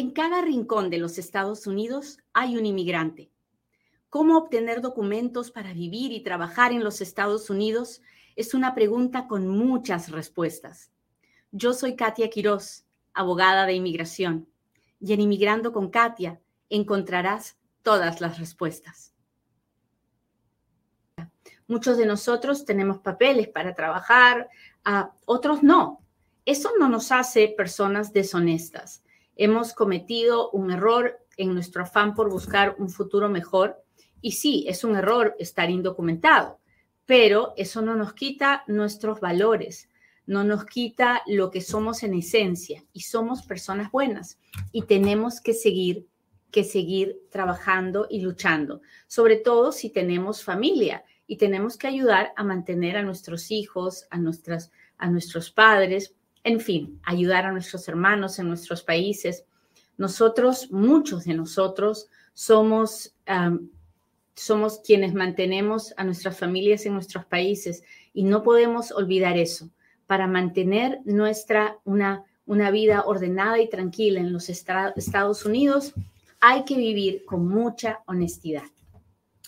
En cada rincón de los Estados Unidos hay un inmigrante. ¿Cómo obtener documentos para vivir y trabajar en los Estados Unidos? Es una pregunta con muchas respuestas. Yo soy Katia Quiroz, abogada de inmigración, y en Inmigrando con Katia encontrarás todas las respuestas. Muchos de nosotros tenemos papeles para trabajar, otros no. Eso no nos hace personas deshonestas. Hemos cometido un error en nuestro afán por buscar un futuro mejor. Y sí, es un error estar indocumentado, pero eso no nos quita nuestros valores, no nos quita lo que somos en esencia y somos personas buenas y tenemos que seguir que seguir trabajando y luchando, sobre todo si tenemos familia y tenemos que ayudar a mantener a nuestros hijos, a, nuestras, a nuestros padres, en fin, ayudar a nuestros hermanos en nuestros países. Nosotros, muchos de nosotros, somos, somos quienes mantenemos a nuestras familias en nuestros países y no podemos olvidar eso. Para mantener nuestra, una, una vida ordenada y tranquila en los Estados Unidos, hay que vivir con mucha honestidad.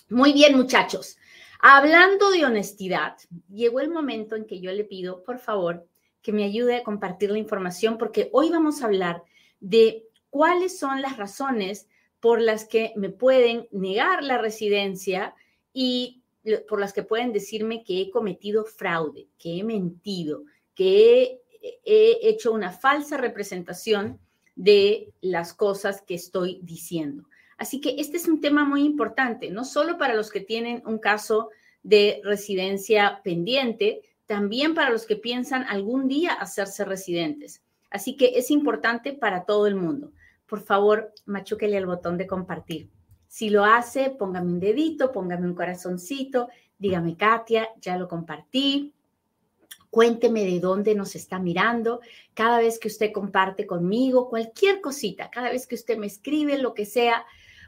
Muy bien, muchachos. Hablando de honestidad, llegó el momento en que yo le pido, por favor, que me ayude a compartir la información porque hoy vamos a hablar de cuáles son las razones por las que me pueden negar la residencia y por las que pueden decirme que he cometido fraude, que he mentido, que he, he hecho una falsa representación de las cosas que estoy diciendo. Así que este es un tema muy importante, no solo para los que tienen un caso de residencia pendiente, también para los que piensan algún día hacerse residentes. Así que es importante para todo el mundo. Por favor, machúquele el botón de compartir. Si lo hace, póngame un dedito, póngame un corazoncito, dígame, Katia, ya lo compartí. Cuénteme de dónde nos está mirando. Cada vez que usted comparte conmigo cualquier cosita, cada vez que usted me escribe lo que sea,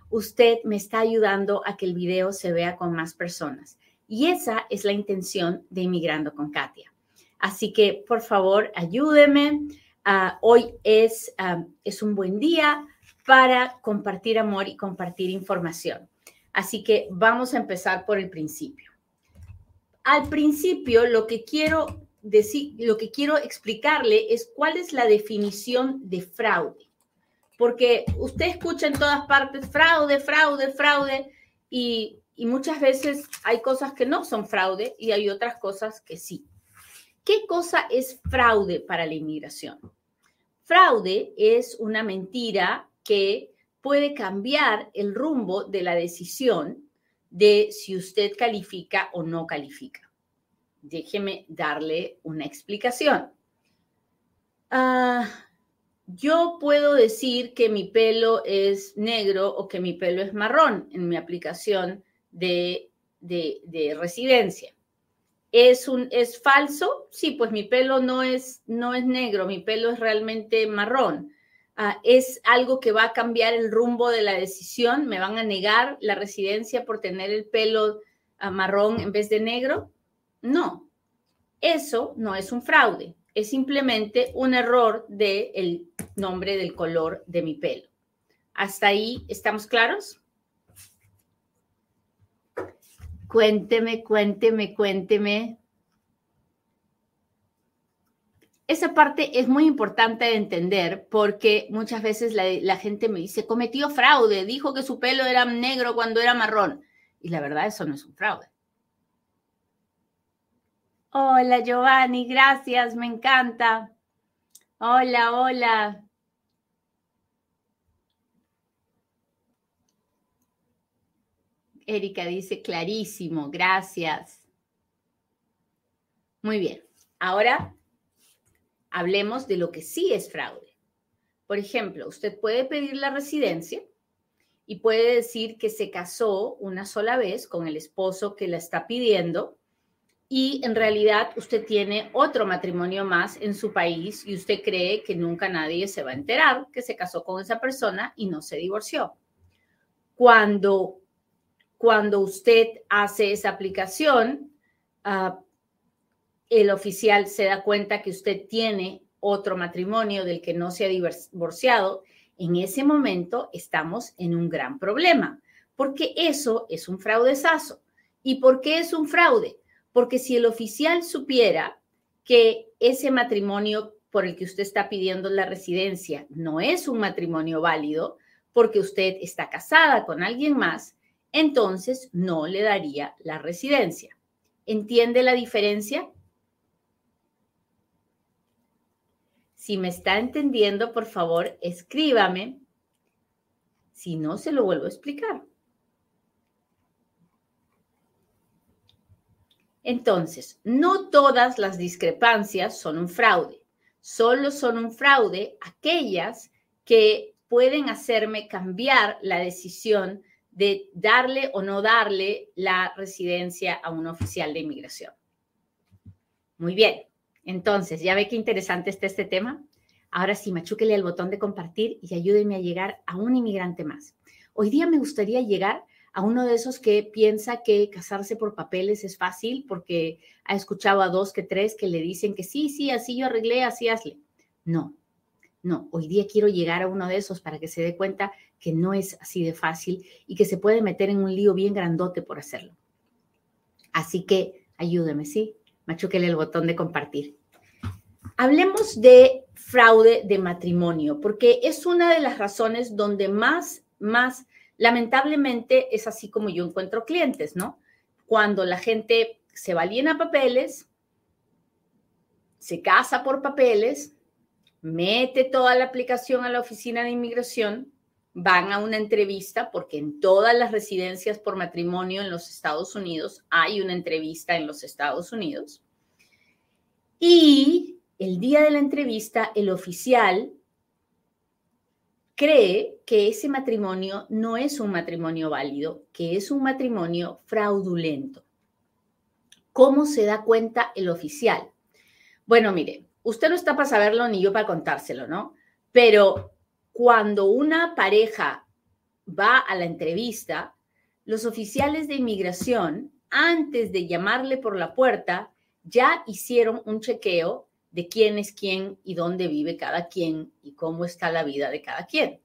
usted me está ayudando a que el video se vea con más personas. Y esa es la intención de Inmigrando con Katia. Así que, por favor, ayúdeme. Ah, hoy es, ah, es un buen día para compartir amor y compartir información. Así que vamos a empezar por el principio. Al principio, lo que quiero decir, lo que quiero explicarle es cuál es la definición de fraude porque usted escucha en todas partes fraude, fraude, fraude, y, muchas veces hay cosas que no son fraude y hay otras cosas que sí. ¿Qué cosa es fraude para la inmigración? Fraude es una mentira que puede cambiar el rumbo de la decisión de si usted califica o no califica. Déjeme darle una explicación. Ah, yo puedo decir que mi pelo es negro o que mi pelo es marrón en mi aplicación de, residencia. ¿Es, un, ¿Es falso? Sí, pues mi pelo no es, no es negro, mi pelo es realmente marrón. Ah, ¿Es algo que va a cambiar el rumbo de la decisión? ¿Me van a negar la residencia por tener el pelo ah, marrón en vez de negro? No, eso no es un fraude es simplemente un error del nombre del color de mi pelo. ¿Hasta ahí estamos claros? Cuénteme, cuénteme, cuénteme. Esa parte es muy importante de entender porque muchas veces la, gente me dice, cometió fraude, dijo que su pelo era negro cuando era marrón. Y la verdad, eso no es un fraude. Hola Giovanni, gracias, me encanta. Hola, hola. Erika dice clarísimo, gracias. Muy bien, ahora hablemos de lo que sí es fraude. Por ejemplo, usted puede pedir la residencia y puede decir que se casó una sola vez con el esposo que la está pidiendo y en realidad usted tiene otro matrimonio más en su país y usted cree que nunca nadie se va a enterar que se casó con esa persona y no se divorció. Cuando, cuando usted hace esa aplicación, ah, el oficial se da cuenta que usted tiene otro matrimonio del que no se ha divorciado en ese momento estamos en un gran problema, porque eso es un fraudezazo. ¿Y por qué es un fraude? Porque si el oficial supiera que ese matrimonio por el que usted está pidiendo la residencia no es un matrimonio válido, porque usted está casada con alguien más, entonces no le daría la residencia. ¿Entiende la diferencia? Si me está entendiendo, por favor, escríbame. Si no, se lo vuelvo a explicar. Entonces, no todas las discrepancias son un fraude. Solo son un fraude aquellas que pueden hacerme cambiar la decisión de darle o no darle la residencia a un oficial de inmigración. Muy bien. Entonces, ¿ya ve qué interesante está este tema? Ahora sí, machúquele al botón de compartir y ayúdeme a llegar a un inmigrante más. Hoy día me gustaría llegar a uno de esos que piensa que casarse por papeles es fácil porque ha escuchado a dos que tres que le dicen que sí, sí, así yo arreglé, así hazle. No, no, hoy día quiero llegar a uno de esos para que se dé cuenta que no es así de fácil y que se puede meter en un lío bien grandote por hacerlo. Así que ayúdeme, ¿sí? Machúquele el botón de compartir. Hablemos de fraude de matrimonio, porque es una de las razones donde más, más, lamentablemente es así como yo encuentro clientes, ¿no? Cuando la gente se va a papeles, se casa por papeles, mete toda la aplicación a la oficina de inmigración, van a una entrevista, porque en todas las residencias por matrimonio en los Estados Unidos hay una entrevista en los Estados Unidos. Y el día de la entrevista, el oficial cree que ese matrimonio no es un matrimonio válido, que es un matrimonio fraudulento. ¿Cómo se da cuenta el oficial? Bueno, mire, usted no está para saberlo ni yo para contárselo, ¿no? Pero cuando una pareja va a la entrevista, los oficiales de inmigración, antes de llamarle por la puerta, ya hicieron un chequeo de quién es quién y dónde vive cada quien y cómo está la vida de cada quien.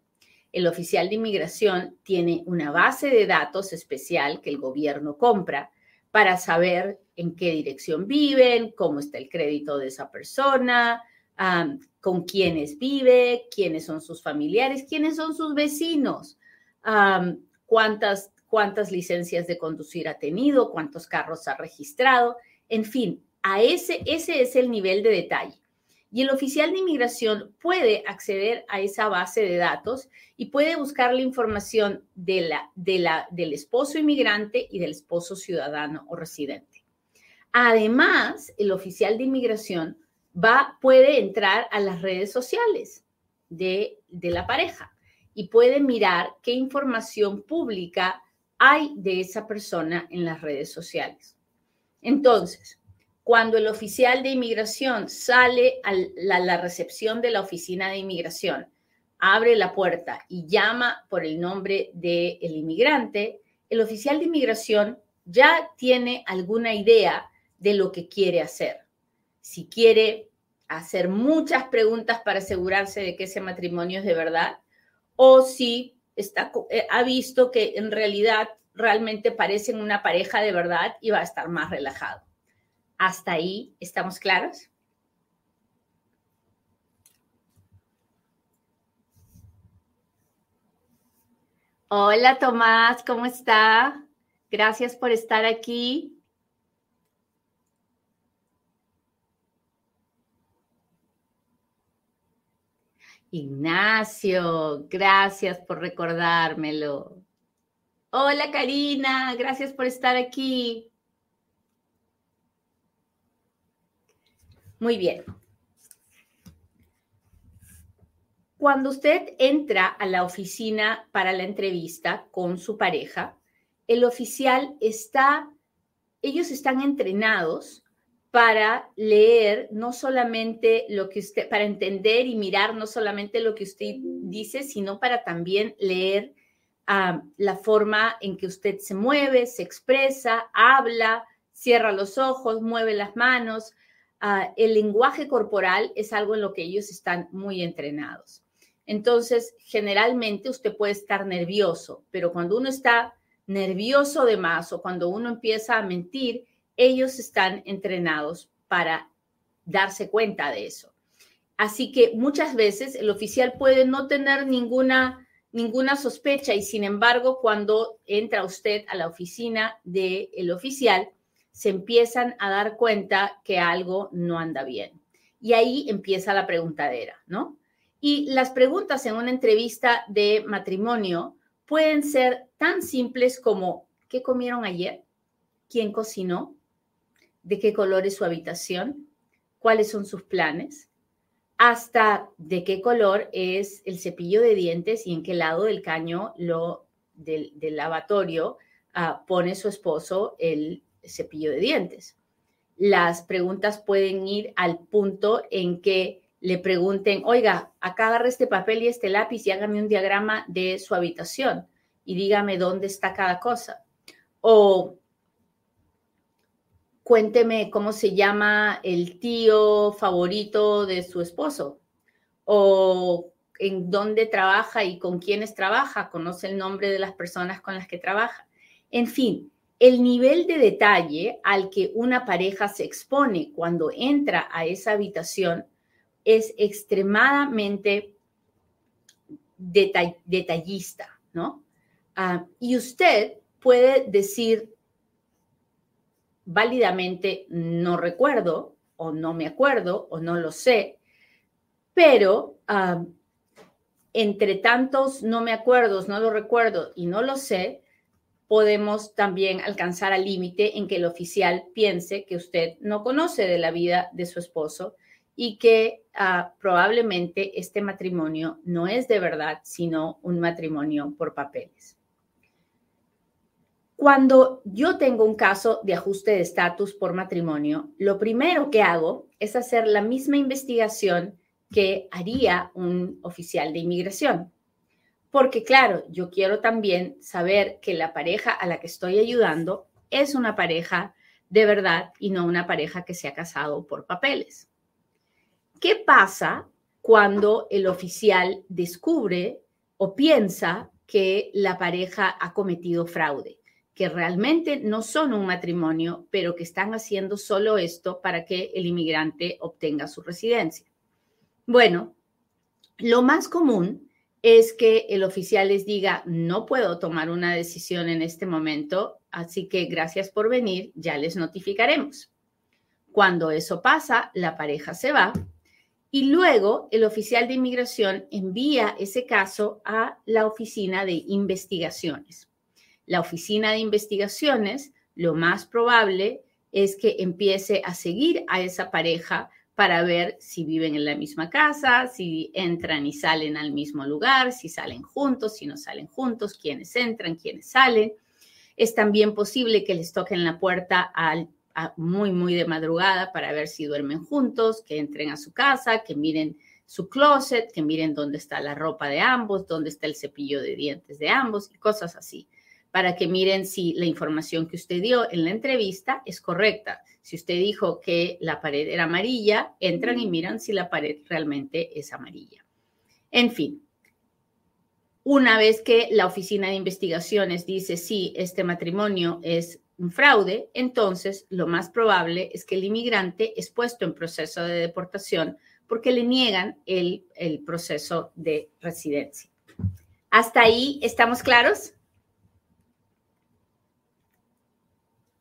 El oficial de inmigración tiene una base de datos especial que el gobierno compra para saber en qué dirección viven, cómo está el crédito de esa persona, con quiénes vive, quiénes son sus familiares, quiénes son sus vecinos, cuántas, cuántas licencias de conducir ha tenido, cuántos carros ha registrado, en fin, a ese, ese es el nivel de detalle. Y el oficial de inmigración puede acceder a esa base de datos y puede buscar la información de la, de la, del esposo inmigrante y del esposo ciudadano o residente. Además, el oficial de inmigración va, puede entrar a las redes sociales de, de la pareja y puede mirar qué información pública hay de esa persona en las redes sociales. Entonces, cuando el oficial de inmigración sale a la, recepción de la oficina de inmigración, abre la puerta y llama por el nombre del inmigrante, el oficial de inmigración ya tiene alguna idea de lo que quiere hacer. Si quiere hacer muchas preguntas para asegurarse de que ese matrimonio es de verdad, o si está, eh, ha visto que en realidad realmente parecen una pareja de verdad y va a estar más relajado. ¿Hasta ahí estamos claros? Hola Tomás, ¿cómo está? Gracias por estar aquí. Ignacio, gracias por recordármelo. Hola Karina, gracias por estar aquí. Muy bien. Cuando usted entra a la oficina para la entrevista con su pareja, el oficial está, ellos están entrenados para leer no solamente lo que usted, para entender y mirar no solamente lo que usted dice, sino para también leer ah, la forma en que usted se mueve, se expresa, habla, cierra los ojos, mueve las manos, Ah, el lenguaje corporal es algo en lo que ellos están muy entrenados. Entonces, generalmente usted puede estar nervioso, pero cuando uno está nervioso de más o cuando uno empieza a mentir, ellos están entrenados para darse cuenta de eso. Así que muchas veces el oficial puede no tener ninguna, ninguna sospecha y sin embargo cuando entra usted a la oficina del oficial, se empiezan a dar cuenta que algo no anda bien. Y ahí empieza la preguntadera, ¿no? Y las preguntas en una entrevista de matrimonio pueden ser tan simples como ¿qué comieron ayer? ¿Quién cocinó? ¿De qué color es su habitación? ¿Cuáles son sus planes? hasta de qué color es el cepillo de dientes y en qué lado del caño lo, del, lavatorio ah, pone su esposo el cepillo de dientes. Las preguntas pueden ir al punto en que le pregunten, oiga, acá agarre este papel y este lápiz y hágame un diagrama de su habitación y dígame dónde está cada cosa. O cuénteme cómo se llama el tío favorito de su esposo o en dónde trabaja y con quiénes trabaja, conoce el nombre de las personas con las que trabaja. En fin, el nivel de detalle al que una pareja se expone cuando entra a esa habitación es extremadamente detallista, ¿no? Ah, y usted puede decir válidamente no recuerdo o no me acuerdo o no lo sé, pero entre tantos no me acuerdo, no lo recuerdo y no lo sé, podemos también alcanzar al límite en que el oficial piense que usted no conoce de la vida de su esposo y que ah, probablemente este matrimonio no es de verdad, sino un matrimonio por papeles. Cuando yo tengo un caso de ajuste de estatus por matrimonio, lo primero que hago es hacer la misma investigación que haría un oficial de inmigración. Porque claro, yo quiero también saber que la pareja a la que estoy ayudando es una pareja de verdad y no una pareja que se ha casado por papeles. ¿Qué pasa cuando el oficial descubre o piensa que la pareja ha cometido fraude? Que realmente no son un matrimonio, pero que están haciendo solo esto para que el inmigrante obtenga su residencia. Bueno, lo más común es que el oficial les diga, no puedo tomar una decisión en este momento, así que gracias por venir, ya les notificaremos. Cuando eso pasa, la pareja se va y luego el oficial de inmigración envía ese caso a la oficina de investigaciones la oficina de investigaciones, lo más probable es que empiece a seguir a esa pareja para ver si viven en la misma casa, si entran y salen al mismo lugar, si salen juntos, si no salen juntos, quiénes entran, quiénes salen. Es también posible que les toquen la puerta muy, muy de madrugada para ver si duermen juntos, que entren a su casa, que miren su closet, que miren dónde está la ropa de ambos, dónde está el cepillo de dientes de ambos y cosas así para que miren si la información que usted dio en la entrevista es correcta. Si usted dijo que la pared era amarilla, entran y miran si la pared realmente es amarilla. En fin, una vez que la oficina de investigaciones dice sí, este matrimonio es un fraude, entonces lo más probable es que el inmigrante es puesto en proceso de deportación porque le niegan el, el proceso de residencia. ¿Hasta ahí estamos claros?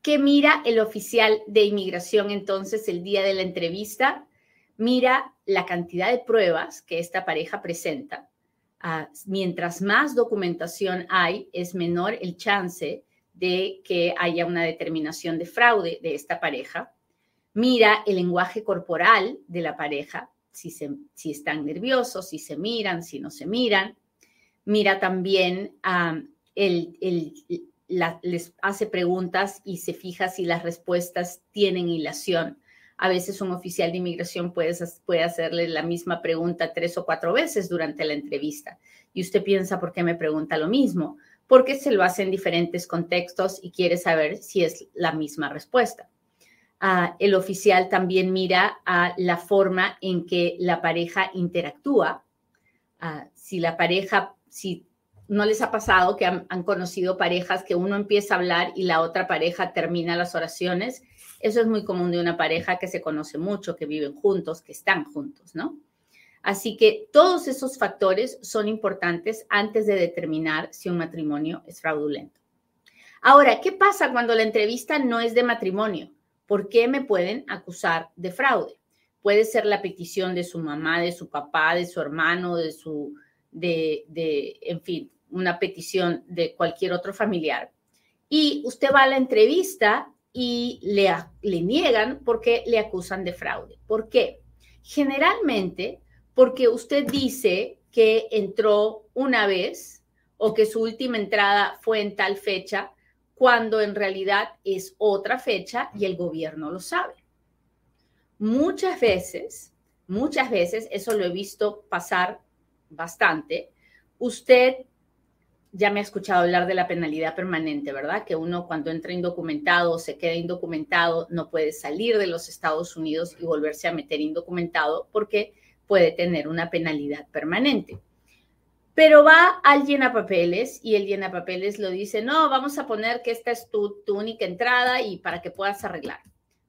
¿Qué mira el oficial de inmigración entonces el día de la entrevista? Mira la cantidad de pruebas que esta pareja presenta. Ah, mientras más documentación hay, es menor el chance de que haya una determinación de fraude de esta pareja. Mira el lenguaje corporal de la pareja, si, si están nerviosos, si se miran, si no se miran. Mira también ah, el, les hace preguntas y se fija si las respuestas tienen hilación. A veces un oficial de inmigración puede, puede hacerle la misma pregunta tres o cuatro veces durante la entrevista. Y usted piensa, ¿por qué me pregunta lo mismo? Porque se lo hace en diferentes contextos y quiere saber si es la misma respuesta. Ah, el oficial también mira a la forma en que la pareja interactúa. Ah, si la pareja, si no les ha pasado que han, conocido parejas que uno empieza a hablar y la otra pareja termina las oraciones. Eso es muy común de una pareja que se conoce mucho, que viven juntos, que están juntos, ¿no? Así que todos esos factores son importantes antes de determinar si un matrimonio es fraudulento. Ahora, ¿qué pasa cuando la entrevista no es de matrimonio? ¿Por qué me pueden acusar de fraude? Puede ser la petición de su mamá, de su papá, de su hermano, de su, de, de en fin, una petición de cualquier otro familiar. Y usted va a la entrevista y le, le niegan porque le acusan de fraude. ¿Por qué? Generalmente porque usted dice que entró una vez o que su última entrada fue en tal fecha, cuando en realidad es otra fecha y el gobierno lo sabe. Muchas veces, muchas veces, eso lo he visto pasar bastante, usted ya me ha escuchado hablar de la penalidad permanente, ¿verdad? Que uno cuando entra indocumentado o se queda indocumentado no puede salir de los Estados Unidos y volverse a meter indocumentado porque puede tener una penalidad permanente. Pero va al papeles y el papeles lo dice, no, vamos a poner que esta es tu, tu única entrada y para que puedas arreglar.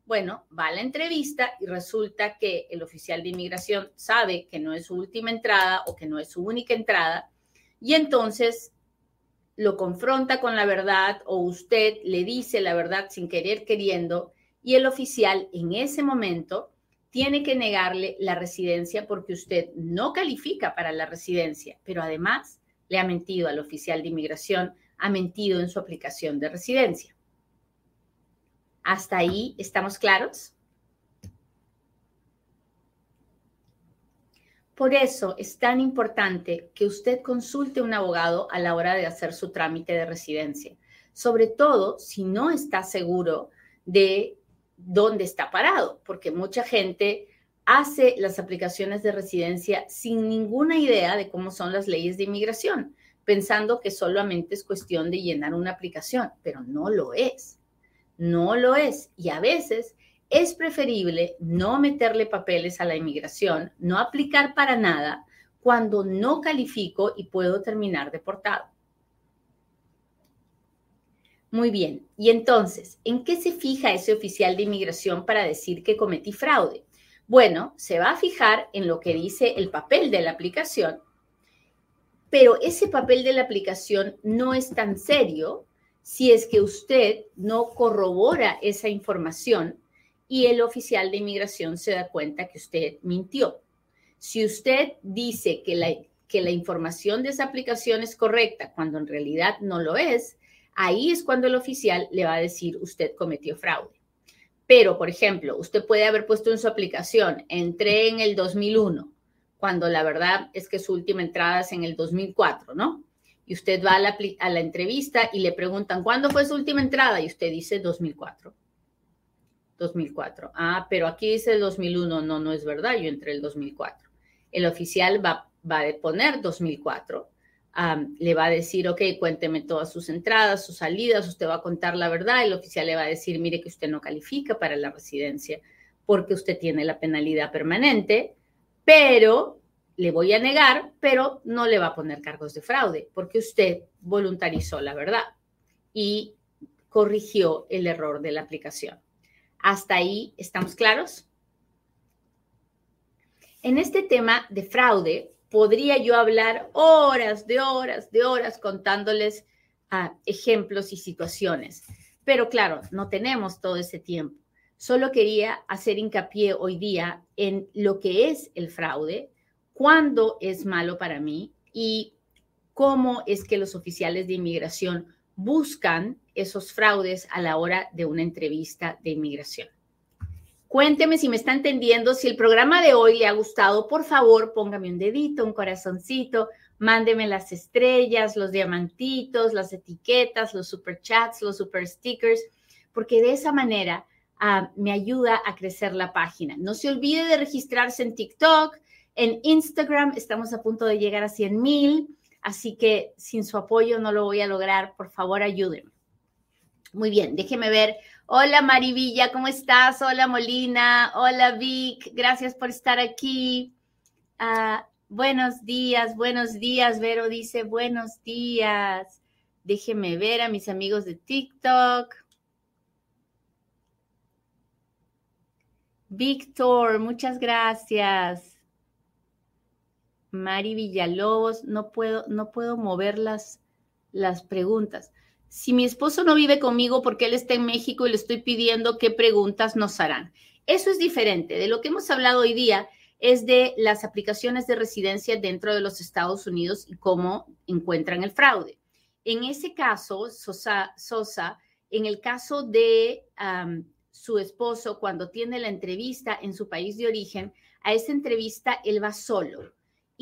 Bueno, va a la entrevista y resulta que el oficial de inmigración sabe que no es su última entrada o que no es su única entrada y entonces lo confronta con la verdad o usted le dice la verdad sin querer queriendo y el oficial en ese momento tiene que negarle la residencia porque usted no califica para la residencia, pero además le ha mentido al oficial de inmigración, ha mentido en su aplicación de residencia. ¿Hasta ahí estamos claros? Por eso es tan importante que usted consulte a un abogado a la hora de hacer su trámite de residencia, sobre todo si no está seguro de dónde está parado, porque mucha gente hace las aplicaciones de residencia sin ninguna idea de cómo son las leyes de inmigración, pensando que solamente es cuestión de llenar una aplicación, pero no lo es. No lo es. Y a veces es preferible no meterle papeles a la inmigración, no aplicar para nada cuando no califico y puedo terminar deportado. Muy bien, y entonces, ¿en qué se fija ese oficial de inmigración para decir que cometí fraude? Bueno, se va a fijar en lo que dice el papel de la aplicación, pero ese papel de la aplicación no es tan serio si es que usted no corrobora esa información y el oficial de inmigración se da cuenta que usted mintió. Si usted dice que la, que la información de esa aplicación es correcta cuando en realidad no lo es, ahí es cuando el oficial le va a decir usted cometió fraude. Pero, por ejemplo, usted puede haber puesto en su aplicación, entré en el 2001, cuando la verdad es que su última entrada es en el 2004, ¿no? Y usted va a la, a la entrevista y le preguntan, ¿cuándo fue su última entrada? Y usted dice 2004. 2004. Ah, pero aquí dice el 2001. No, no es verdad. Yo entré el 2004. El oficial va, va a poner 2004. le va a decir, ok, cuénteme todas sus entradas, sus salidas, usted va a contar la verdad. El oficial le va a decir, mire que usted no califica para la residencia porque usted tiene la penalidad permanente, pero le voy a negar, pero no le va a poner cargos de fraude porque usted voluntarizó la verdad y corrigió el error de la aplicación. ¿Hasta ahí estamos claros? En este tema de fraude, podría yo hablar horas de horas de horas contándoles ah, ejemplos y situaciones. Pero claro, no tenemos todo ese tiempo. Solo quería hacer hincapié hoy día en lo que es el fraude, cuándo es malo para mí y cómo es que los oficiales de inmigración buscan esos fraudes a la hora de una entrevista de inmigración. Cuénteme si me está entendiendo, si el programa de hoy le ha gustado, por favor, póngame un dedito, un corazoncito, mándeme las estrellas, los diamantitos, las etiquetas, los super chats, los super stickers, porque de esa manera ah, me ayuda a crecer la página. No se olvide de registrarse en TikTok, en Instagram, estamos a punto de llegar a 100 mil, así que sin su apoyo no lo voy a lograr, por favor ayúdenme. Muy bien, déjeme ver. Hola Marivilla, ¿cómo estás? Hola Molina, hola Vic, gracias por estar aquí. Ah, Buenos días, buenos días. Vero dice buenos días. Déjenme ver a mis amigos de TikTok. Víctor, muchas gracias. Mari Villalobos, no puedo, no puedo mover las, las preguntas. Si mi esposo no vive conmigo porque él está en México y le estoy pidiendo qué preguntas nos harán. Eso es diferente. De lo que hemos hablado hoy día es de las aplicaciones de residencia dentro de los Estados Unidos y cómo encuentran el fraude. En ese caso, Sosa, Sosa en el caso de su esposo cuando tiene la entrevista en su país de origen, a esa entrevista él va solo.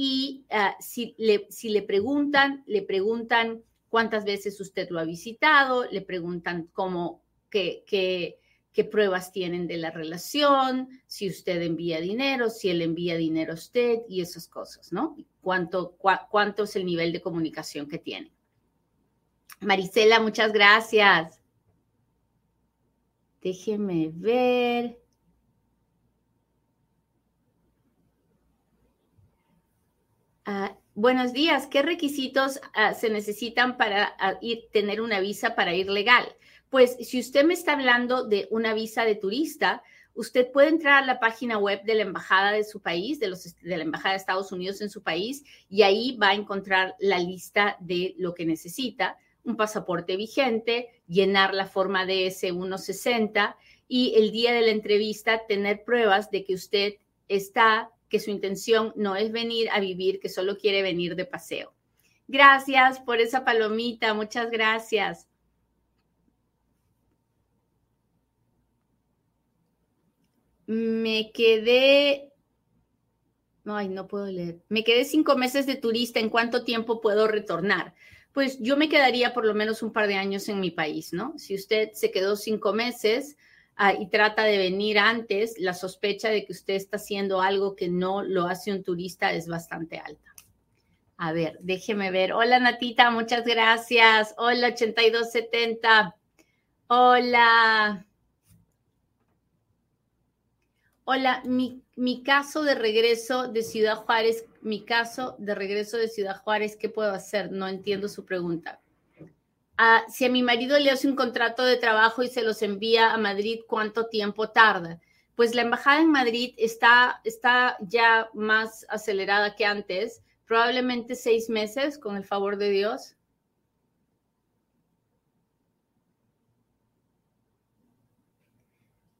Y ah, si, le, si le preguntan, le preguntan cuántas veces usted lo ha visitado, le preguntan cómo, qué, qué, pruebas tienen de la relación, si usted envía dinero, si él envía dinero a usted y esas cosas, ¿no? Cuánto, cuánto es el nivel de comunicación que tiene. Marisela, muchas gracias. Déjeme ver. Ah, buenos días. ¿Qué requisitos ah, se necesitan para ah, ir, tener una visa para ir legal? Pues si usted me está hablando de una visa de turista, usted puede entrar a la página web de la embajada de su país, de, los, la embajada de Estados Unidos en su país, y ahí va a encontrar la lista de lo que necesita un pasaporte vigente, llenar la forma DS-160 y el día de la entrevista tener pruebas de que usted está, que su intención no es venir a vivir, que solo quiere venir de paseo. Gracias por esa palomita, muchas gracias. Me quedé, ay, no puedo leer. Me quedé cinco meses de turista. ¿En cuánto tiempo puedo retornar? pues yo me quedaría por lo menos un par de años en mi país, ¿no? Si usted se quedó cinco meses ah, y trata de venir antes, la sospecha de que usted está haciendo algo que no lo hace un turista es bastante alta. A ver, déjeme ver. Hola Natita, muchas gracias. Hola 8270. Hola. Hola, mi, mi, caso de regreso de Ciudad Juárez, mi caso de regreso de Ciudad Juárez, ¿qué puedo hacer? No entiendo su pregunta. Si a mi marido le hace un contrato de trabajo y se los envía a Madrid, ¿cuánto tiempo tarda? Pues la embajada en Madrid está, está ya más acelerada que antes, probablemente seis meses, con el favor de Dios.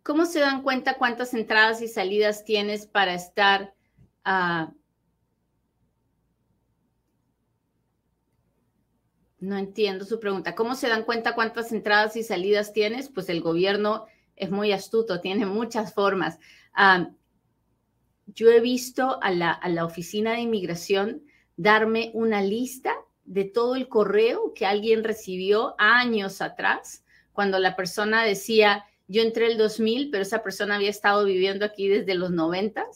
¿Cómo se dan cuenta cuántas entradas y salidas tienes para estar uh, No entiendo su pregunta. ¿Cómo se dan cuenta cuántas entradas y salidas tienes? Pues el gobierno es muy astuto, tiene muchas formas. Yo he visto a la, a la, oficina de inmigración darme una lista de todo el correo que alguien recibió años atrás, cuando la persona decía, yo entré el 2000, pero esa persona había estado viviendo aquí desde los 90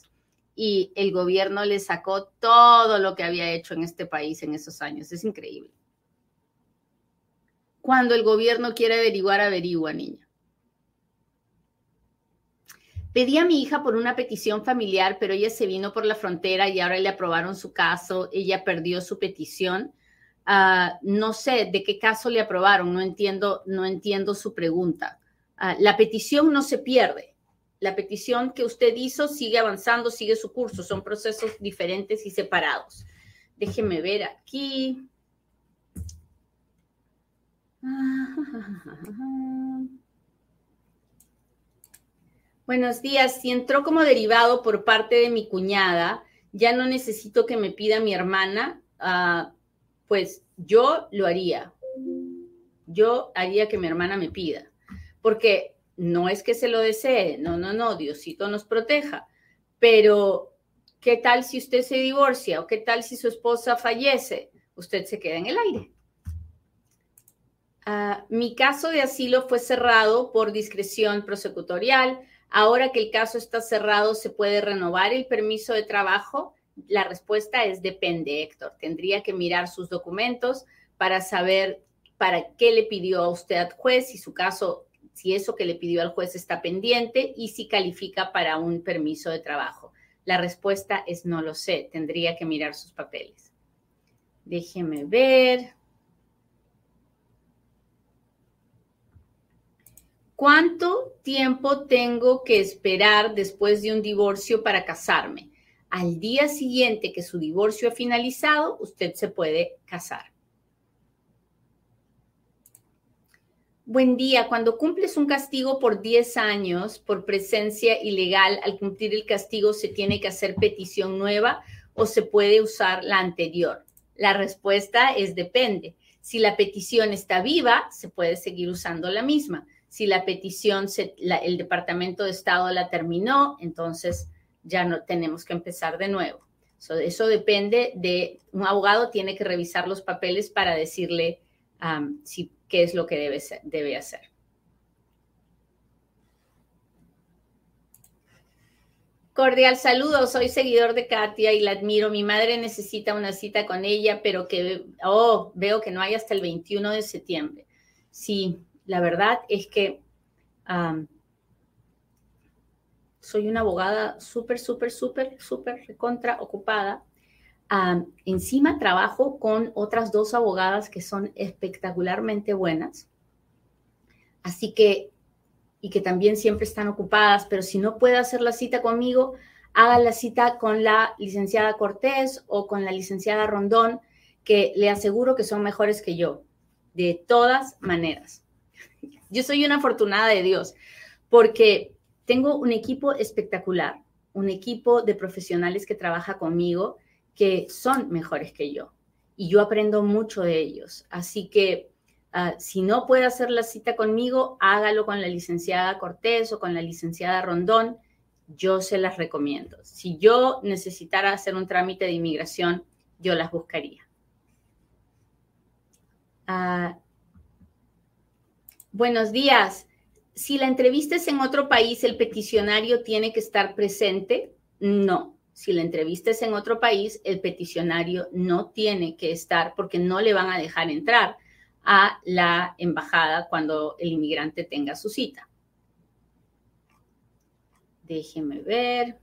y el gobierno le sacó todo lo que había hecho en este país en esos años. Es increíble. Cuando el gobierno quiere averiguar, averigua, niña. Pedí a mi hija por una petición familiar, pero ella se vino por la frontera y ahora le aprobaron su caso. Ella perdió su petición. Ah, no sé de qué caso le aprobaron. No entiendo, no entiendo su pregunta. Ah, la petición no se pierde. La petición que usted hizo sigue avanzando, sigue su curso. Son procesos diferentes y separados. Déjeme ver aquí. Buenos días. Si entró como derivado por parte de mi cuñada, ya no necesito que me pida mi hermana, ah, pues yo lo haría. Yo haría que mi hermana me pida porque no es que se lo desee, no, no, no, Diosito nos proteja, pero ¿qué tal si usted se divorcia o qué tal si su esposa fallece? Usted se queda en el aire. Ah, mi caso de asilo fue cerrado por discreción prosecutorial. Ahora que el caso está cerrado, ¿se puede renovar el permiso de trabajo? La respuesta es depende, Héctor. Tendría que mirar sus documentos para saber para qué le pidió a usted juez, si su caso si eso que le pidió al juez está pendiente y si califica para un permiso de trabajo. La respuesta es no lo sé, tendría que mirar sus papeles. Déjeme ver. ¿Cuánto tiempo tengo que esperar después de un divorcio para casarme? Al día siguiente que su divorcio ha finalizado, usted se puede casar. Buen día. Cuando cumples un castigo por 10 años por presencia ilegal, al cumplir el castigo se tiene que hacer petición nueva o se puede usar la anterior. La respuesta es depende. Si la petición está viva, se puede seguir usando la misma si la petición, el Departamento de Estado la terminó, entonces ya no tenemos que empezar de nuevo. eso depende de, un abogado tiene que revisar los papeles para decirle si, qué es lo que debe, debe hacer. Cordial saludo, soy seguidor de Katia y la admiro. Mi madre necesita una cita con ella, pero que, oh, veo que no hay hasta el 21 de septiembre. Sí, la verdad es que soy una abogada súper, súper, súper, súper contra ocupada. encima trabajo con otras dos abogadas que son espectacularmente buenas. Así que, y que también siempre están ocupadas, pero si no puede hacer la cita conmigo, haga la cita con la licenciada Cortés o con la licenciada Rondón, que le aseguro que son mejores que yo, de todas maneras. Yo soy una afortunada de Dios porque tengo un equipo espectacular, un equipo de profesionales que trabaja conmigo que son mejores que yo y yo aprendo mucho de ellos. Así que ah, si no puede hacer la cita conmigo, hágalo con la licenciada Cortés o con la licenciada Rondón. Yo se las recomiendo. Si yo necesitara hacer un trámite de inmigración, yo las buscaría. Uh, Buenos días. Si la entrevista es en otro país, ¿el peticionario tiene que estar presente? No. Si la entrevista es en otro país, el peticionario no tiene que estar porque no le van a dejar entrar a la embajada cuando el inmigrante tenga su cita. Déjeme ver.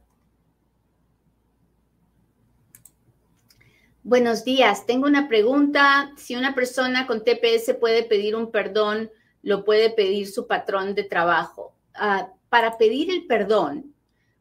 Buenos días. Tengo una pregunta. Si una persona con TPS puede pedir un perdón lo puede pedir su patrón de trabajo. Ah, para pedir el perdón,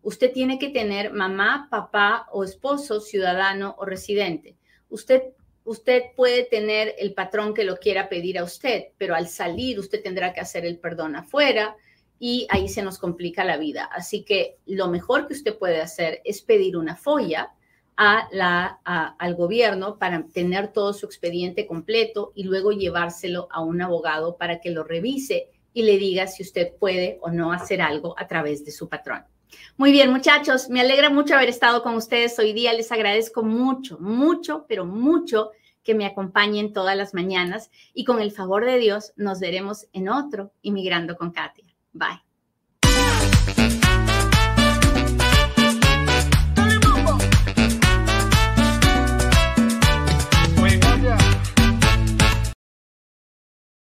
usted tiene que tener mamá, papá o esposo, ciudadano o residente. Usted, usted puede tener el patrón que lo quiera pedir a usted, pero al salir usted tendrá que hacer el perdón afuera y ahí se nos complica la vida. Así que lo mejor que usted puede hacer es pedir una folla a la, al gobierno para tener todo su expediente completo y luego llevárselo a un abogado para que lo revise y le diga si usted puede o no hacer algo a través de su patrón. Muy bien, muchachos, me alegra mucho haber estado con ustedes hoy día. Les agradezco mucho, mucho, pero mucho que me acompañen todas las mañanas y con el favor de Dios nos veremos en otro Inmigrando con Katia. Bye.